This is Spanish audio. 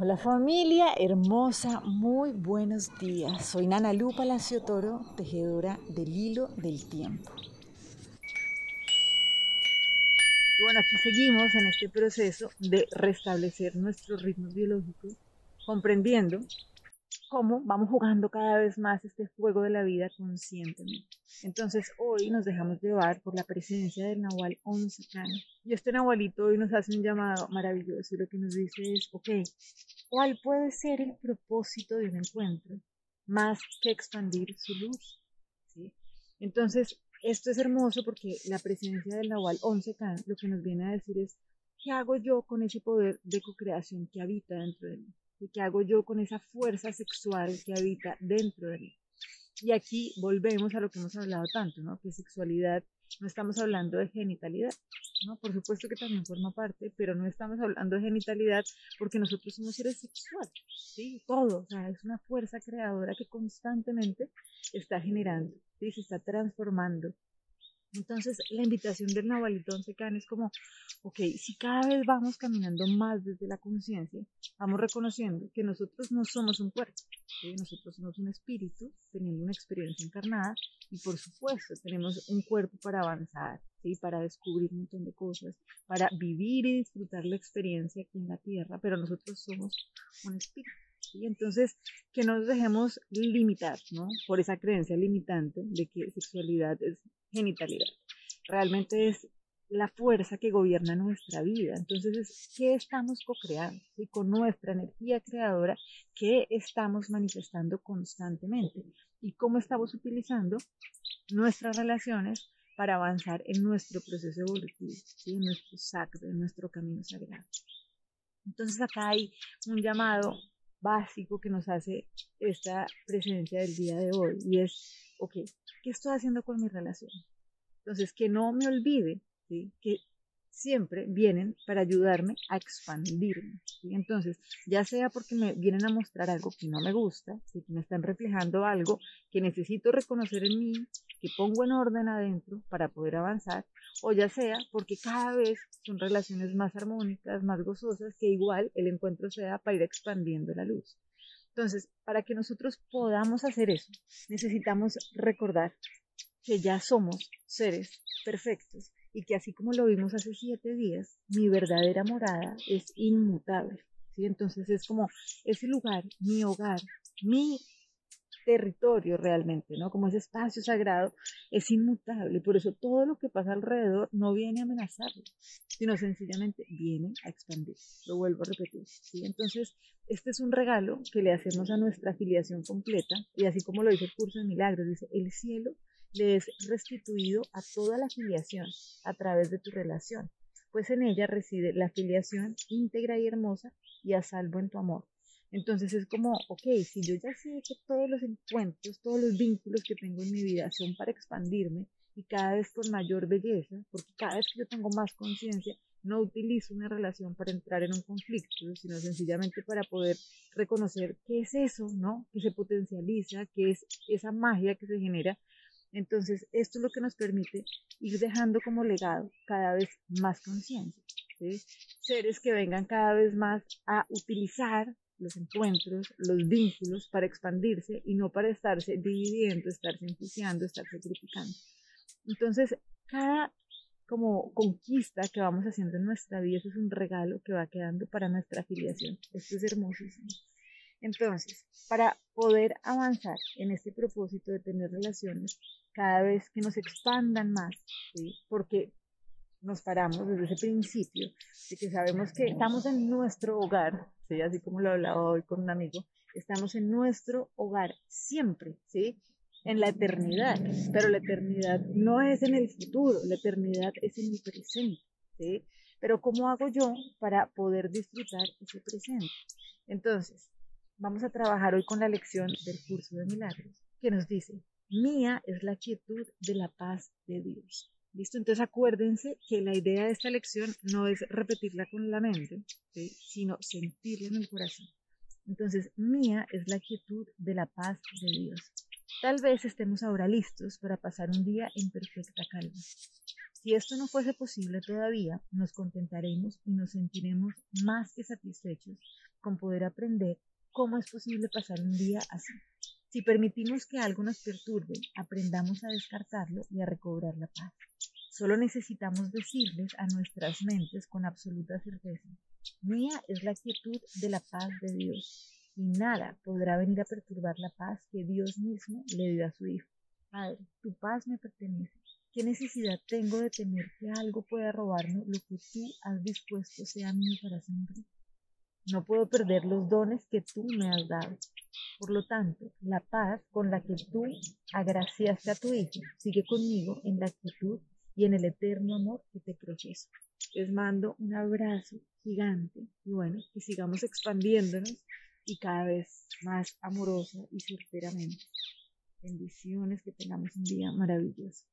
Hola familia hermosa, muy buenos días. Soy Nana Lu Palacio Toro, tejedora del hilo del tiempo. Y bueno, aquí seguimos en este proceso de restablecer nuestros ritmos biológicos, comprendiendo cómo vamos jugando cada vez más este juego de la vida conscientemente. Entonces hoy nos dejamos llevar por la presencia del Nahual 11 Y este Nahualito hoy nos hace un llamado maravilloso y lo que nos dice es, ok, ¿cuál puede ser el propósito de un encuentro más que expandir su luz? Entonces, esto es hermoso porque la presencia del Nahual 11 lo que nos viene a decir es, ¿qué hago yo con ese poder de co-creación que habita dentro de mí? ¿Y qué hago yo con esa fuerza sexual que habita dentro de mí? Y aquí volvemos a lo que hemos hablado tanto, ¿no? Que sexualidad, no estamos hablando de genitalidad, ¿no? Por supuesto que también forma parte, pero no estamos hablando de genitalidad porque nosotros somos seres sexuales, ¿sí? Todo, o sea, es una fuerza creadora que constantemente está generando, ¿sí? Se está transformando, entonces, la invitación del Nahualitón Secan es como, ok, si cada vez vamos caminando más desde la conciencia, vamos reconociendo que nosotros no somos un cuerpo, nosotros somos un espíritu teniendo una experiencia encarnada y por supuesto tenemos un cuerpo para avanzar, ¿sí? para descubrir un montón de cosas, para vivir y disfrutar la experiencia aquí en la tierra, pero nosotros somos un espíritu. Entonces, que no nos dejemos limitar ¿no? por esa creencia limitante de que sexualidad es genitalidad. Realmente es la fuerza que gobierna nuestra vida. Entonces, ¿qué estamos co-creando? Y con nuestra energía creadora, ¿qué estamos manifestando constantemente? Y cómo estamos utilizando nuestras relaciones para avanzar en nuestro proceso evolutivo, en nuestro sacro, en nuestro camino sagrado. Entonces, acá hay un llamado básico que nos hace esta presencia del día de hoy y es, ok, ¿qué estoy haciendo con mi relación? Entonces, que no me olvide que siempre vienen para ayudarme a expandirme. Entonces, ya sea porque me vienen a mostrar algo que no me gusta, que me están reflejando algo que necesito reconocer en mí, que pongo en orden adentro para poder avanzar, o ya sea porque cada vez son relaciones más armónicas, más gozosas, que igual el encuentro sea para ir expandiendo la luz. Entonces, para que nosotros podamos hacer eso, necesitamos recordar que ya somos seres perfectos y que así como lo vimos hace siete días, mi verdadera morada es inmutable. ¿sí? Entonces es como ese lugar, mi hogar, mi territorio realmente, ¿no? Como ese espacio sagrado es inmutable, por eso todo lo que pasa alrededor no viene a amenazarlo, sino sencillamente viene a expandir. Lo vuelvo a repetir, ¿sí? Entonces, este es un regalo que le hacemos a nuestra afiliación completa y así como lo dice el curso de milagros, dice, el cielo le es restituido a toda la afiliación a través de tu relación, pues en ella reside la afiliación íntegra y hermosa y a salvo en tu amor. Entonces es como, ok, si yo ya sé que todos los encuentros, todos los vínculos que tengo en mi vida son para expandirme y cada vez con mayor belleza, porque cada vez que yo tengo más conciencia, no utilizo una relación para entrar en un conflicto, sino sencillamente para poder reconocer qué es eso, ¿no? Que se potencializa, qué es esa magia que se genera. Entonces, esto es lo que nos permite ir dejando como legado cada vez más conciencia. Seres que vengan cada vez más a utilizar los encuentros, los vínculos para expandirse y no para estarse dividiendo, estarse enjuiciando, estarse criticando. Entonces, cada como conquista que vamos haciendo en nuestra vida, eso es un regalo que va quedando para nuestra afiliación. Esto es hermosísimo. Entonces, para poder avanzar en este propósito de tener relaciones cada vez que nos expandan más, porque nos paramos desde ese principio de que sabemos que estamos en nuestro hogar, ¿sí? así como lo hablaba hoy con un amigo, estamos en nuestro hogar siempre, ¿sí? en la eternidad, pero la eternidad no es en el futuro, la eternidad es en el presente. ¿sí? Pero ¿cómo hago yo para poder disfrutar ese presente? Entonces, vamos a trabajar hoy con la lección del curso de milagros, que nos dice, mía es la quietud de la paz de Dios. ¿Listo? Entonces acuérdense que la idea de esta lección no es repetirla con la mente, sino sentirla en el corazón. Entonces, mía es la quietud de la paz de Dios. Tal vez estemos ahora listos para pasar un día en perfecta calma. Si esto no fuese posible todavía, nos contentaremos y nos sentiremos más que satisfechos con poder aprender cómo es posible pasar un día así. Si permitimos que algo nos perturbe, aprendamos a descartarlo y a recobrar la paz. Solo necesitamos decirles a nuestras mentes con absoluta certeza, mía es la quietud de la paz de Dios y nada podrá venir a perturbar la paz que Dios mismo le dio a su Hijo. Padre, tu paz me pertenece. ¿Qué necesidad tengo de temer que algo pueda robarme lo que tú has dispuesto sea mío para siempre? No puedo perder los dones que tú me has dado. Por lo tanto, la paz con la que tú agraciaste a tu Hijo sigue conmigo en la actitud y en el eterno amor que te profeso. Les mando un abrazo gigante y bueno, que sigamos expandiéndonos y cada vez más amorosa y certeramente. Bendiciones, que tengamos un día maravilloso.